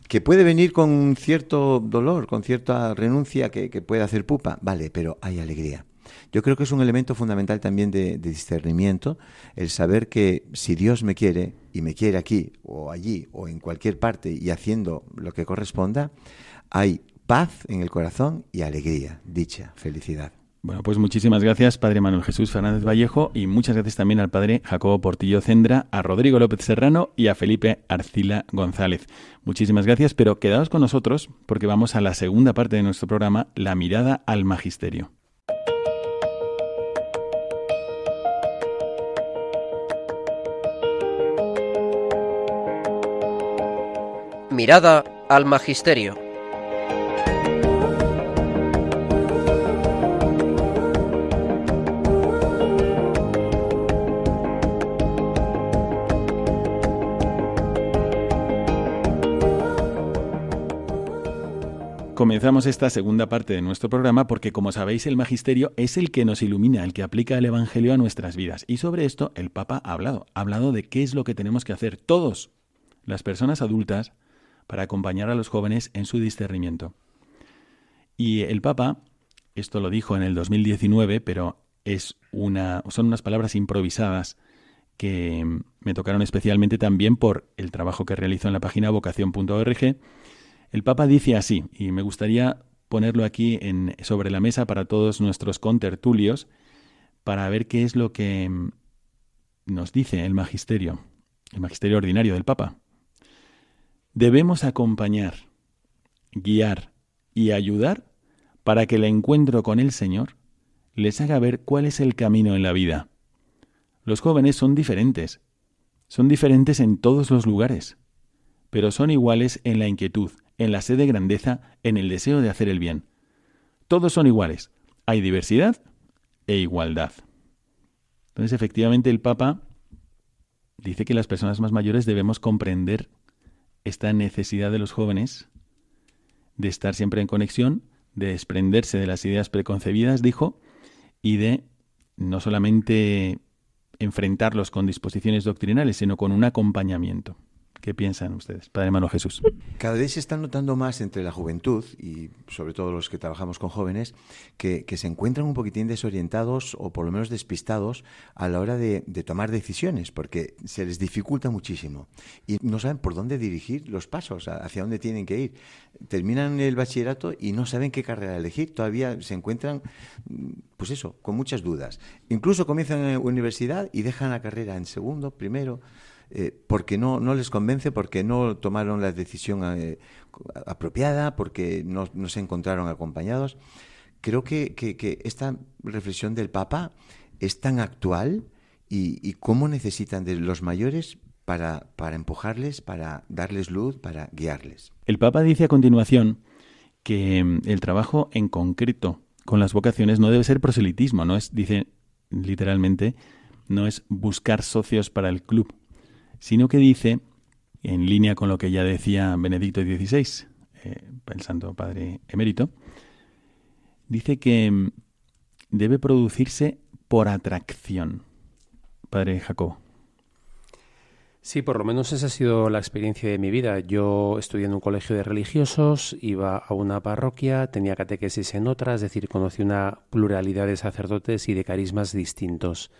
Que puede venir con cierto dolor, con cierta renuncia que, puede hacer pupa, vale, pero hay alegría. Yo creo que es un elemento fundamental también de, discernimiento el saber que si Dios me quiere y me quiere aquí o allí o en cualquier parte y haciendo lo que corresponda, hay paz en el corazón y alegría, dicha, felicidad. Bueno, pues muchísimas gracias, Padre Manuel Jesús Fernández Vallejo, y muchas gracias también al Padre Jacobo Portillo Cendra, a Rodrigo López Serrano y a Felipe Arcila González. Muchísimas gracias, pero quedaos con nosotros porque vamos a la segunda parte de nuestro programa, La mirada al Magisterio. Mirada al Magisterio. Comenzamos esta segunda parte de nuestro programa porque, como sabéis, el magisterio es el que nos ilumina, el que aplica el Evangelio a nuestras vidas. Y sobre esto el Papa ha hablado. Ha hablado de qué es lo que tenemos que hacer todos, las personas adultas, para acompañar a los jóvenes en su discernimiento. Y el Papa, esto lo dijo en el 2019, pero es una, son unas palabras improvisadas que me tocaron especialmente también por el trabajo que realizo en la página vocación.org el Papa dice así, y me gustaría ponerlo aquí en, sobre la mesa para todos nuestros contertulios, para ver qué es lo que mm, nos dice el magisterio, el magisterio ordinario del Papa. Debemos acompañar, guiar y ayudar para que el encuentro con el Señor les haga ver cuál es el camino en la vida. Los jóvenes son diferentes, son diferentes en todos los lugares, pero son iguales en la inquietud, en la sed de grandeza, en el deseo de hacer el bien. Todos son iguales. Hay diversidad e igualdad. Entonces, efectivamente, el Papa dice que las personas más mayores debemos comprender esta necesidad de los jóvenes de estar siempre en conexión, de desprenderse de las ideas preconcebidas, dijo, y de no solamente enfrentarlos con disposiciones doctrinales, sino con un acompañamiento. ¿Qué piensan ustedes, Padre Manuel Jesús? Cada vez se está notando más entre la juventud y sobre todo los que trabajamos con jóvenes que, se encuentran un poquitín desorientados o por lo menos despistados a la hora de, tomar decisiones porque se les dificulta muchísimo y no saben por dónde dirigir los pasos, hacia dónde tienen que ir. Terminan el bachillerato y no saben qué carrera elegir. Todavía se encuentran, pues eso, con muchas dudas. Incluso comienzan en la universidad y dejan la carrera en segundo, primero. Eh, porque no, les convence, porque no tomaron la decisión eh, apropiada, porque no, se encontraron acompañados. Creo que, esta reflexión del Papa es tan actual y, y cómo necesitan de los mayores para, para empujarles, para darles luz, para guiarles. El Papa dice a continuación que mm, el trabajo en concreto con las vocaciones no debe ser proselitismo, no es, dice literalmente, no es buscar socios para el club, sino que dice, en línea con lo que ya decía Benedicto XVI, eh, el Santo Padre Emérito, dice que mm, debe producirse por atracción. Padre Jacobo. Sí, por lo menos esa ha sido la experiencia de mi vida. Yo estudié en un colegio de religiosos, iba a una parroquia, tenía catequesis en otra, es decir, conocí una pluralidad de sacerdotes y de carismas distintos,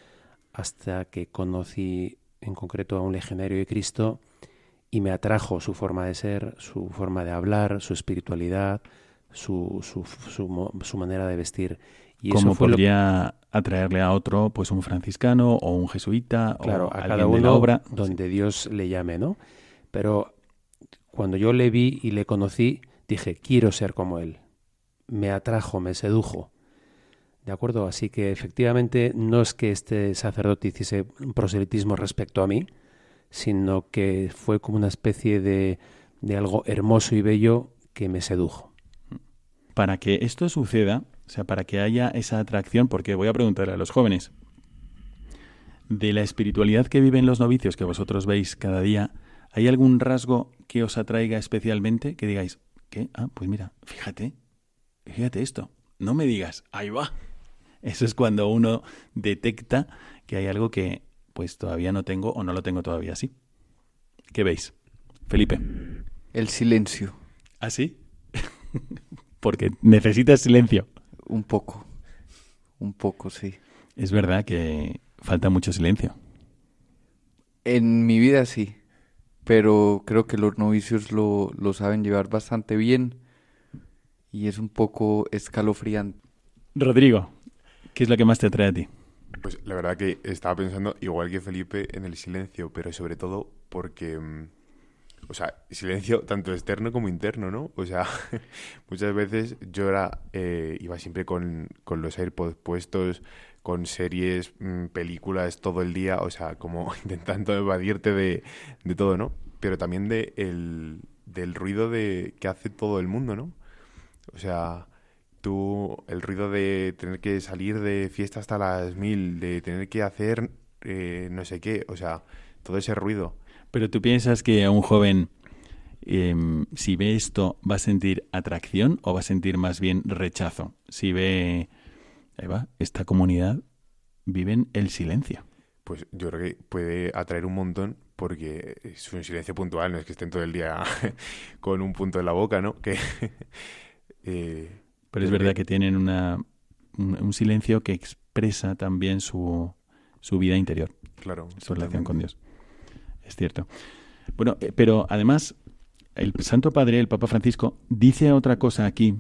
hasta que conocí en concreto a un legionario de Cristo y me atrajo su forma de ser, su forma de hablar, su espiritualidad, su, su, su, manera de vestir. Y Como podría atraerle a otro, pues un franciscano o un jesuita claro, o a cada uno obra. donde Dios le llame, ¿no? Pero cuando yo le vi y le conocí, dije, quiero ser como él. Me atrajo, me sedujo. ¿De acuerdo? Así que efectivamente no es que este sacerdote hiciese proselitismo respecto a mí, sino que fue como una especie de, de algo hermoso y bello que me sedujo. Para que esto suceda, o sea, para que haya esa atracción, porque voy a preguntarle a los jóvenes, de la espiritualidad que viven los novicios que vosotros veis cada día, ¿hay algún rasgo que os atraiga especialmente? Que digáis, ¿qué? Ah, pues mira, fíjate, fíjate esto. No me digas, ahí va. Eso es cuando uno detecta que hay algo que pues todavía no tengo o no lo tengo todavía así. ¿Qué veis? Felipe. El silencio. ¿Ah, sí? *laughs* Porque necesitas silencio. Un poco, un poco, sí. Es verdad que falta mucho silencio. En mi vida sí, pero creo que los novicios lo, lo saben llevar bastante bien y es un poco escalofriante. Rodrigo, ¿qué es lo que más te atrae a ti? Pues la verdad que estaba pensando, igual que Felipe, en el silencio, pero sobre todo porque mm, o sea, silencio tanto externo como interno, ¿no? O sea, *laughs* muchas veces yo era, eh, iba siempre con, con, los AirPods puestos, con series, mm, películas todo el día, o sea, como *laughs* intentando evadirte de, de todo, ¿no? Pero también de el, del ruido de que hace todo el mundo, ¿no? O sea, tú, el ruido de tener que salir de fiesta hasta las mil, de tener que hacer eh, no sé qué, o sea, todo ese ruido pero tú piensas que a un joven, em, si ve esto, va a sentir atracción o va a sentir más bien rechazo. Si ve, ahí va, esta comunidad viven el silencio. Pues yo creo que puede atraer un montón porque es un silencio puntual, no es que estén todo el día *laughs* con un punto en la boca, ¿no? Que, *laughs* eh, Pero es verdad que tienen una, un, silencio que expresa también su, su vida interior. Claro. Su relación con Dios es cierto. Bueno, eh, pero además, el Santo Padre, el Papa Francisco, dice otra cosa aquí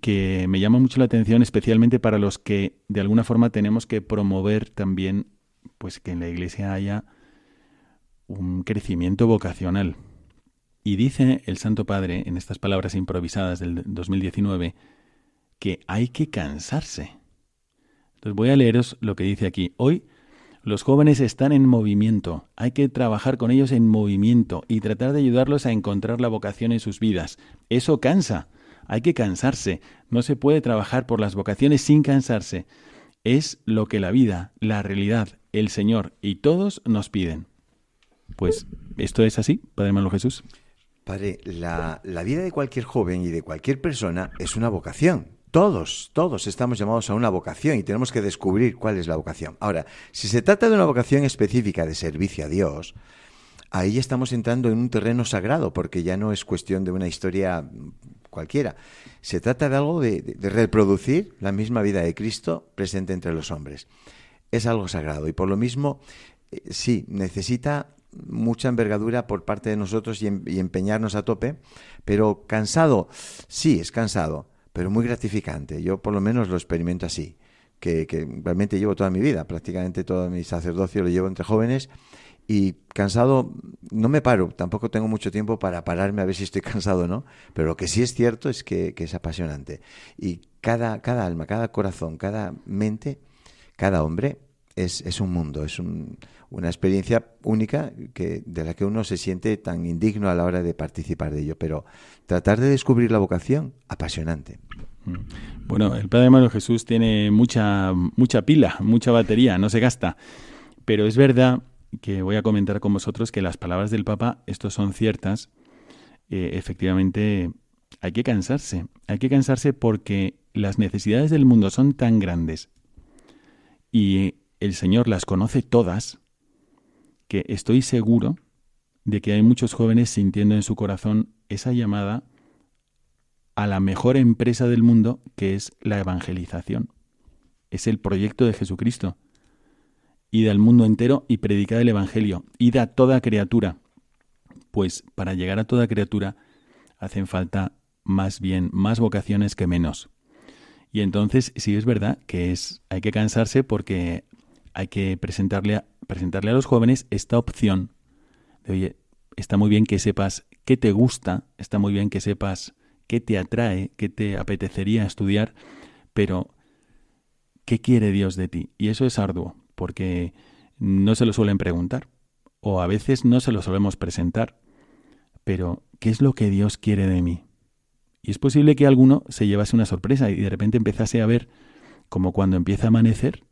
que me llama mucho la atención, especialmente para los que de alguna forma tenemos que promover también, pues que en la Iglesia haya un crecimiento vocacional. Y dice el Santo Padre, en estas palabras improvisadas del 2019, que hay que cansarse. Entonces voy a leeros lo que dice aquí. Hoy los jóvenes están en movimiento, hay que trabajar con ellos en movimiento y tratar de ayudarlos a encontrar la vocación en sus vidas. Eso cansa, hay que cansarse, no se puede trabajar por las vocaciones sin cansarse. Es lo que la vida, la realidad, el Señor y todos nos piden. Pues esto es así, Padre Manuel Jesús. Padre, la, la vida de cualquier joven y de cualquier persona es una vocación. Todos, todos estamos llamados a una vocación y tenemos que descubrir cuál es la vocación. Ahora, si se trata de una vocación específica de servicio a Dios, ahí estamos entrando en un terreno sagrado, porque ya no es cuestión de una historia cualquiera. Se trata de algo de, reproducir la misma vida de Cristo presente entre los hombres. Es algo sagrado y por lo mismo, eh, sí, necesita mucha envergadura por parte de nosotros y, y empeñarnos a tope, pero cansado, sí, es cansado pero muy gratificante. Yo por lo menos lo experimento así, que, realmente llevo toda mi vida, prácticamente todo mi sacerdocio lo llevo entre jóvenes y cansado no me paro, tampoco tengo mucho tiempo para pararme a ver si estoy *laughs* cansado o no, pero lo que sí es cierto es que, es apasionante. Y cada, cada alma, cada corazón, cada mente, cada hombre es, es un mundo, es un, una experiencia única que, de la que uno se siente tan indigno a la hora de participar de ello. Pero tratar de descubrir la vocación, apasionante. Mm. Bueno, el Padre Manuel Jesús tiene mucha, mucha pila, mucha batería, no se gasta. Pero es verdad que voy a comentar con vosotros que las palabras del Papa, estos son ciertas, eh, efectivamente hay que cansarse, hay que cansarse porque las necesidades del mundo son tan grandes y el Señor las conoce todas, que estoy seguro de que hay muchos jóvenes sintiendo en su corazón esa llamada a la mejor empresa del mundo, que es la evangelización. Es el proyecto de Jesucristo. Id al mundo entero y predicad el Evangelio. Id a toda criatura. Pues para llegar a toda criatura hacen falta más bien más vocaciones que menos. Y entonces sí es verdad que es hay que cansarse porque hay que presentarle a, presentarle a los jóvenes esta opción de oye, está muy bien que sepas qué te gusta, está muy bien que sepas qué te atrae, qué te apetecería estudiar, pero ¿qué quiere Dios de ti? Y eso es arduo, porque no se lo suelen preguntar, o a veces no se lo solemos presentar, pero ¿qué es lo que Dios quiere de mí? Y es posible que alguno se llevase una sorpresa y de repente empezase a ver como cuando empieza a amanecer,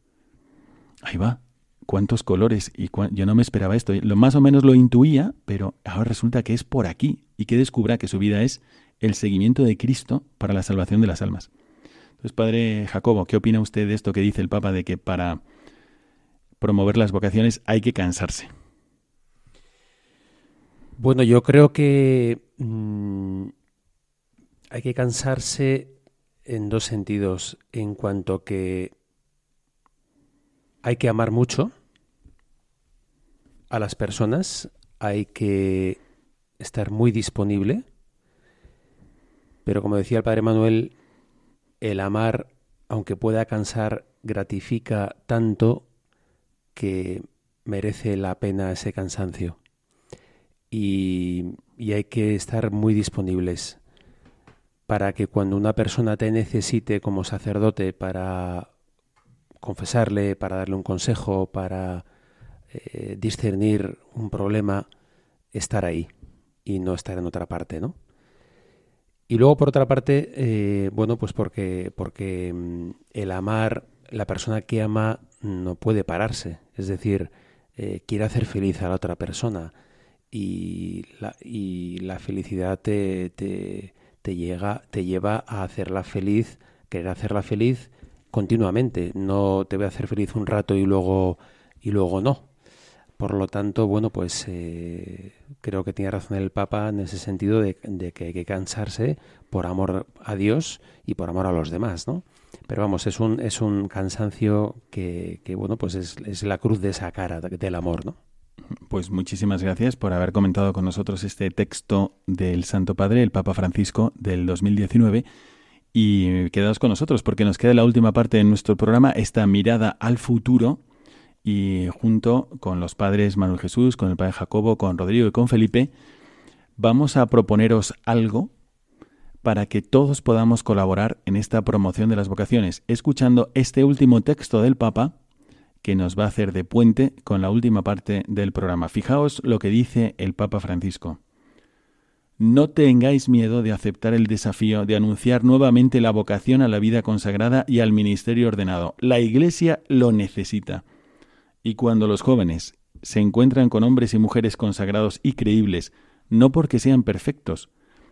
ahí va, cuántos colores y yo no me esperaba esto. Lo más o menos lo intuía, pero ahora resulta que es por aquí y que descubra que su vida es el seguimiento de Cristo para la salvación de las almas. Entonces, padre Jacobo, ¿qué opina usted de esto que dice el Papa de que para promover las vocaciones hay que cansarse? Bueno, yo creo que mm, hay que cansarse en dos sentidos. En cuanto que hay que amar mucho a las personas, hay que estar muy disponible, pero como decía el padre Manuel, el amar, aunque pueda cansar, gratifica tanto que merece la pena ese cansancio. Y, y hay que estar muy disponibles para que cuando una persona te necesite como sacerdote para confesarle, para darle un consejo, para eh, discernir un problema, estar ahí y no estar en otra parte, ¿no? Y luego, por otra parte, eh, bueno, pues porque, porque mm, el amar, la persona que ama no puede pararse, es decir, eh, quiere hacer feliz a la otra persona y la, y la felicidad te, te te, llega, te lleva a hacerla feliz, querer hacerla feliz continuamente. No te voy a hacer feliz un rato y luego, y luego no. Por lo tanto, bueno, pues eh, creo que tiene razón el Papa en ese sentido de, que hay que cansarse por amor a Dios y por amor a los demás, ¿no? Pero vamos, es un, es un cansancio que, que bueno, pues es, es la cruz de esa cara del amor, ¿no? Pues muchísimas gracias por haber comentado con nosotros este texto del Santo Padre, el Papa Francisco, del 2019. Y quedaos con nosotros porque nos queda la última parte de nuestro programa, esta mirada al futuro. Y junto con los padres Manuel Jesús, con el Padre Jacobo, con Rodrigo y con Felipe, vamos a proponeros algo para que todos podamos colaborar en esta promoción de las vocaciones, escuchando este último texto del Papa que nos va a hacer de puente con la última parte del programa. Fijaos lo que dice el Papa Francisco. No tengáis miedo de aceptar el desafío de anunciar nuevamente la vocación a la vida consagrada y al ministerio ordenado. La Iglesia lo necesita. Y cuando los jóvenes se encuentran con hombres y mujeres consagrados y creíbles, no porque sean perfectos,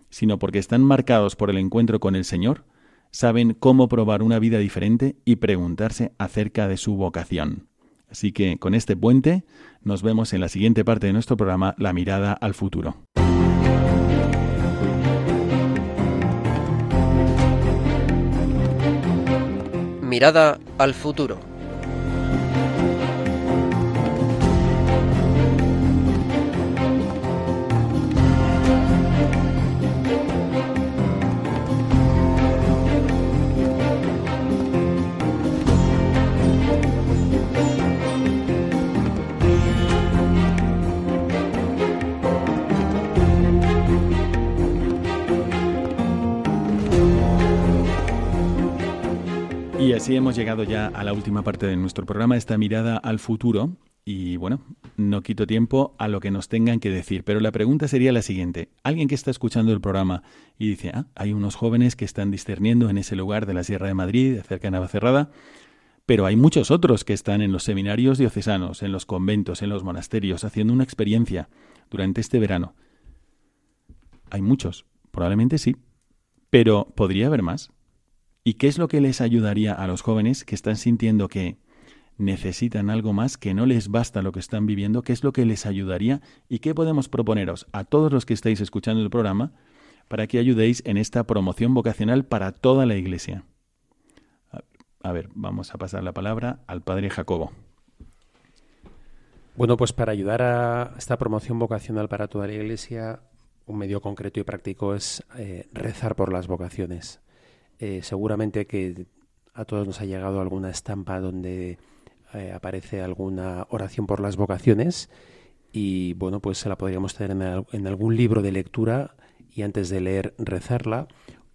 sino porque están marcados por el encuentro con el Señor, saben cómo probar una vida diferente y preguntarse acerca de su vocación. Así que con este puente nos vemos en la siguiente parte de nuestro programa, La mirada al futuro. Mirada al futuro. Así hemos llegado ya a la última parte de nuestro programa, esta mirada al futuro. Y bueno, no quito tiempo a lo que nos tengan que decir, pero la pregunta sería la siguiente. Alguien que está escuchando el programa y dice, ah, hay unos jóvenes que están discerniendo en ese lugar de la Sierra de Madrid, cerca de Navacerrada, Pero hay muchos otros que están en los seminarios diocesanos, en los conventos, en los monasterios, haciendo una experiencia durante este verano. Hay muchos, probablemente sí, pero podría haber más. ¿Y qué es lo que les ayudaría a los jóvenes que están sintiendo que necesitan algo más, que no les basta lo que están viviendo? ¿Qué es lo que les ayudaría? ¿Y qué podemos proponeros a todos los que estáis escuchando el programa para que ayudéis en esta promoción vocacional para toda la Iglesia? A ver, vamos a pasar la palabra al padre Jacobo. Bueno, pues para ayudar a esta promoción vocacional para toda la Iglesia, un medio concreto y práctico es eh, rezar por las vocaciones. Eh, seguramente que a todos nos ha llegado alguna estampa donde eh, aparece alguna oración por las vocaciones y bueno, pues se la podríamos tener en algún libro de lectura y antes de leer rezarla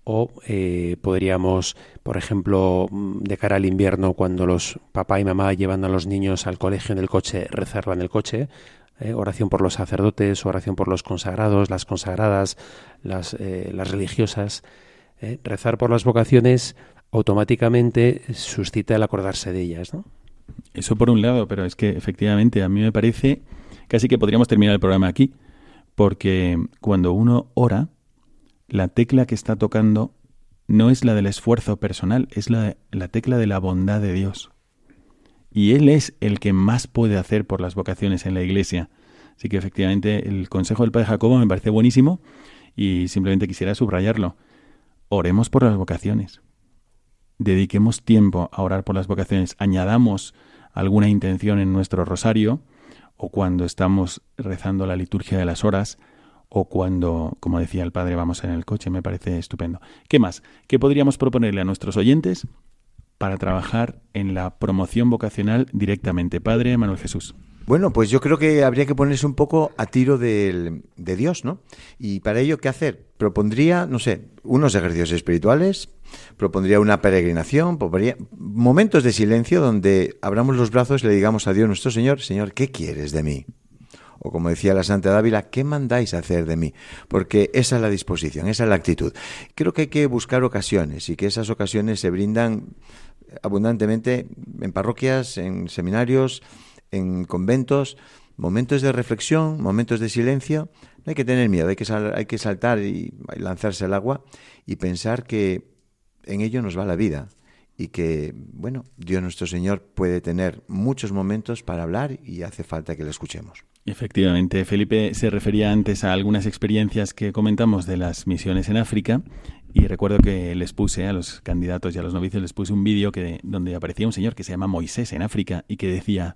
o eh, podríamos, por ejemplo, mm, de cara al invierno, cuando los papá y mamá llevan a los niños al colegio en el coche, rezarla en el coche. Oración por los sacerdotes, oración por los consagrados, las consagradas, las religiosas. Rezar por las vocaciones automáticamente suscita el acordarse de ellas, ¿no? Eso por un lado, pero es que efectivamente a mí me parece casi que podríamos terminar el programa aquí, porque cuando uno ora, la tecla que está tocando no es la del esfuerzo personal, es la, la tecla de la bondad de Dios. Y Él es el que más puede hacer por las vocaciones en la Iglesia. Así que efectivamente el consejo del Padre Jacobo me parece buenísimo y simplemente quisiera subrayarlo. Oremos por las vocaciones. Dediquemos tiempo a orar por las vocaciones. Añadamos alguna intención en nuestro rosario o cuando estamos rezando la liturgia de las horas o cuando, como decía el padre, vamos en el coche, me parece estupendo. ¿Qué más? ¿Qué podríamos proponerle a nuestros oyentes para trabajar en la promoción vocacional directamente? Padre Manuel Jesús. Bueno, pues yo creo que habría que ponerse un poco a tiro de Dios, ¿no? Y para ello, ¿qué hacer? Propondría, no sé, unos ejercicios espirituales, propondría una peregrinación, propondría momentos de silencio donde abramos los brazos y le digamos a Dios nuestro Señor, Señor, ¿qué quieres de mí? o como decía la Santa Dávila, ¿qué mandáis hacer de mí? Porque esa es la disposición, esa es la actitud. Creo que hay que buscar ocasiones y que esas ocasiones se brindan abundantemente en parroquias, en seminarios, en conventos, momentos de reflexión, momentos de silencio. No hay que tener miedo, hay que, hay que saltar y lanzarse al agua y pensar que en ello nos va la vida y que, bueno, Dios nuestro Señor puede tener muchos momentos para hablar y hace falta que le escuchemos. Efectivamente, Felipe se refería antes a algunas experiencias que comentamos de las misiones en África y recuerdo que les puse a los candidatos y a los novicios les puse un vídeo que donde aparecía un señor que se llama Moisés en África y que decía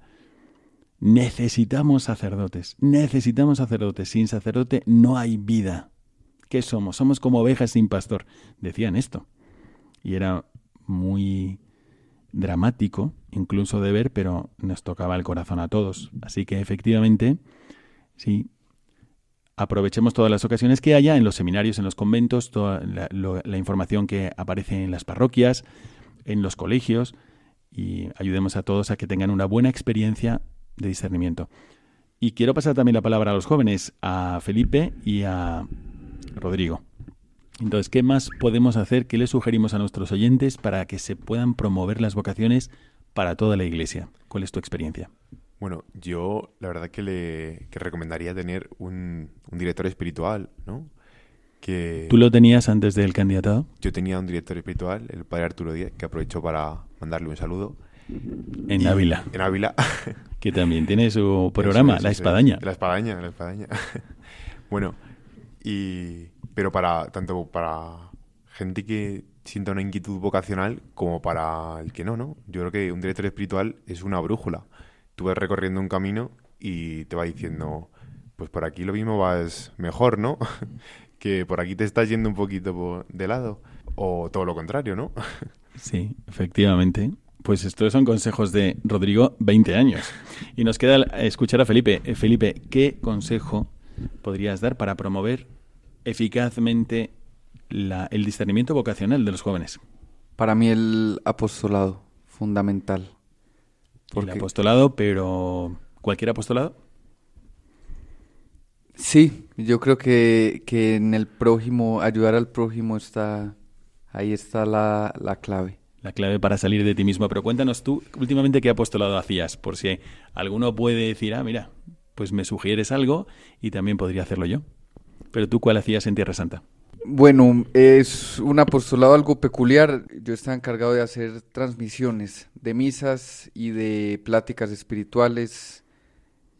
necesitamos sacerdotes, necesitamos sacerdotes, sin sacerdote no hay vida. ¿Qué somos? Somos como ovejas sin pastor. Decían esto. Y era muy dramático, incluso de ver, pero nos tocaba el corazón a todos. Así que efectivamente, sí, aprovechemos todas las ocasiones que haya en los seminarios, en los conventos, toda la, información que aparece en las parroquias, en los colegios, y ayudemos a todos a que tengan una buena experiencia de discernimiento. Y quiero pasar también la palabra a los jóvenes, a Felipe y a Rodrigo. Entonces, ¿qué más podemos hacer? ¿Qué le sugerimos a nuestros oyentes para que se puedan promover las vocaciones para toda la Iglesia? ¿Cuál es tu experiencia? Bueno, yo la verdad que le recomendaría tener un, director espiritual, ¿no? Que ¿Tú lo tenías antes del candidato? Yo tenía un director espiritual, el padre Arturo Díaz, que aprovecho para mandarle un saludo. En Ávila. En Ávila. *laughs* que también tiene su programa, La Espadaña. La Espadaña, La Espadaña. *laughs* bueno, y pero para tanto para gente que sienta una inquietud vocacional como para el que no, ¿no? Yo creo que un director espiritual es una brújula. Tú vas recorriendo un camino y te va diciendo, pues por aquí lo mismo vas mejor, ¿no? *laughs* que por aquí te estás yendo un poquito de lado. O todo lo contrario, ¿no? sí, efectivamente. Pues estos son consejos de Rodrigo, 20 años. Y nos queda escuchar a Felipe. Eh, Felipe, ¿qué consejo podrías dar para promover eficazmente el discernimiento vocacional de los jóvenes? Para mí el apostolado, fundamental. El apostolado, pero ¿cualquier apostolado? Sí, yo creo que, que en el prójimo, ayudar al prójimo está, ahí está la, la clave. La clave para salir de ti mismo. Pero cuéntanos tú, últimamente, ¿qué apostolado hacías? Por si alguno puede decir, ah, mira, pues me sugieres algo y también podría hacerlo yo. Pero tú, ¿cuál hacías en Tierra Santa? Bueno, es un apostolado algo peculiar. Yo estaba encargado de hacer transmisiones de misas y de pláticas espirituales.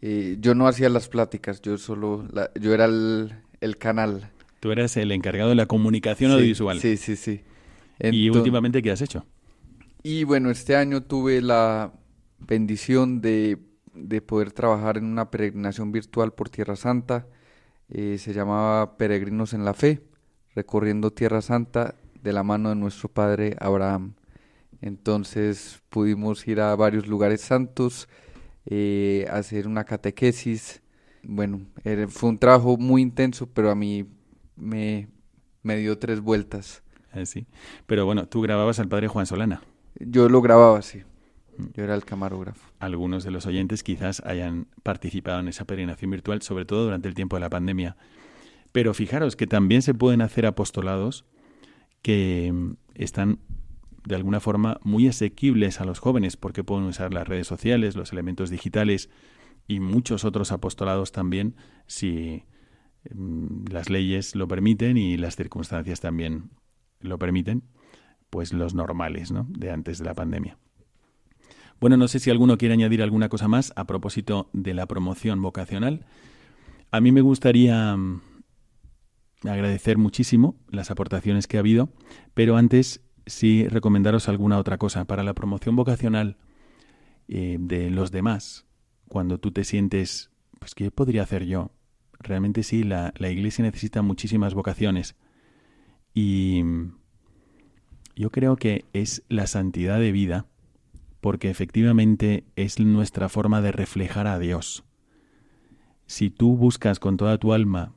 Eh, yo no hacía las pláticas, yo solo, yo era el, canal. Tú eras el encargado de la comunicación audiovisual. Sí, sí, sí. ¿Y últimamente qué has hecho? Y bueno, este año tuve la bendición de, de poder trabajar en una peregrinación virtual por Tierra Santa. Eh, se llamaba Peregrinos en la Fe recorriendo Tierra Santa de la mano de nuestro padre Abraham. Entonces pudimos ir a varios lugares santos, eh, hacer una catequesis. Bueno, fue un trabajo muy intenso, pero a mí me, me dio tres vueltas. Ah, sí. Pero bueno, tú grababas al padre Juan Solana. Yo lo grababa, sí. Mm. Yo era el camarógrafo. Algunos de los oyentes quizás hayan participado en esa peregrinación virtual, sobre todo durante el tiempo de la pandemia. Pero fijaros que también se pueden hacer apostolados que mm, están de alguna forma muy asequibles a los jóvenes porque pueden usar las redes sociales, los elementos digitales y muchos otros apostolados también si mm, las leyes lo permiten y las circunstancias también lo permiten, pues los normales, ¿no? De antes de la pandemia. Bueno, no sé si alguno quiere añadir alguna cosa más a propósito de la promoción vocacional. A mí me gustaría mm, agradecer muchísimo las aportaciones que ha habido, pero antes sí recomendaros alguna otra cosa para la promoción vocacional eh, de los demás. Cuando tú te sientes, pues, ¿qué podría hacer yo? Realmente sí, la, la Iglesia necesita muchísimas vocaciones. Y yo creo que es la santidad de vida, porque efectivamente es nuestra forma de reflejar a Dios. Si tú buscas con toda tu alma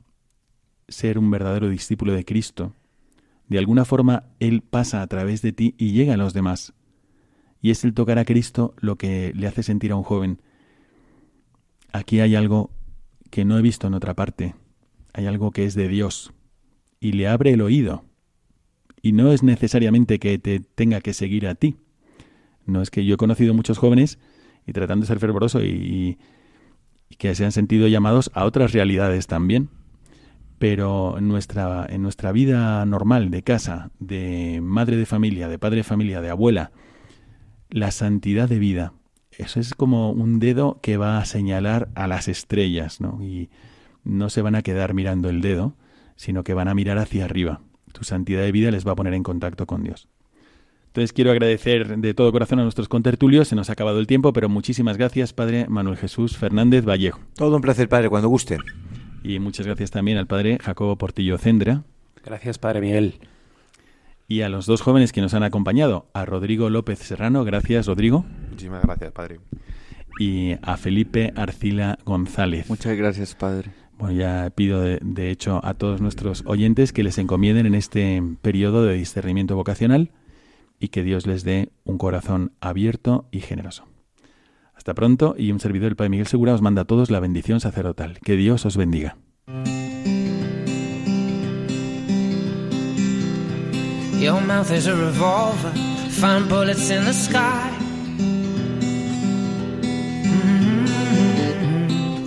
ser un verdadero discípulo de Cristo, de alguna forma Él pasa a través de ti y llega a los demás. Y es el tocar a Cristo lo que le hace sentir a un joven, aquí hay algo que no he visto en otra parte, hay algo que es de Dios, y le abre el oído. Y no es necesariamente que te tenga que seguir a ti. No es que yo he conocido muchos jóvenes y tratando de ser fervoroso y, que se han sentido llamados a otras realidades también pero en nuestra, en nuestra vida normal de casa, de madre de familia, de padre de familia, de abuela, la santidad de vida, eso es como un dedo que va a señalar a las estrellas, ¿no? Y no se van a quedar mirando el dedo, sino que van a mirar hacia arriba. Tu santidad de vida les va a poner en contacto con Dios. Entonces quiero agradecer de todo corazón a nuestros contertulios, se nos ha acabado el tiempo, pero muchísimas gracias, Padre Manuel Jesús Fernández Vallejo. Todo un placer, Padre, cuando guste. Y muchas gracias también al padre Jacobo Portillo Cendra. Gracias, padre Miguel. Y a los dos jóvenes que nos han acompañado, a Rodrigo López Serrano, gracias Rodrigo. Muchísimas gracias, padre. Y a Felipe Arcila González. Muchas gracias, padre. Bueno, ya pido de, hecho a todos nuestros oyentes que les encomienden en este periodo de discernimiento vocacional y que Dios les dé un corazón abierto y generoso. Hasta pronto y un servidor del Padre Miguel Segura os manda a todos la bendición sacerdotal. Que Dios os bendiga.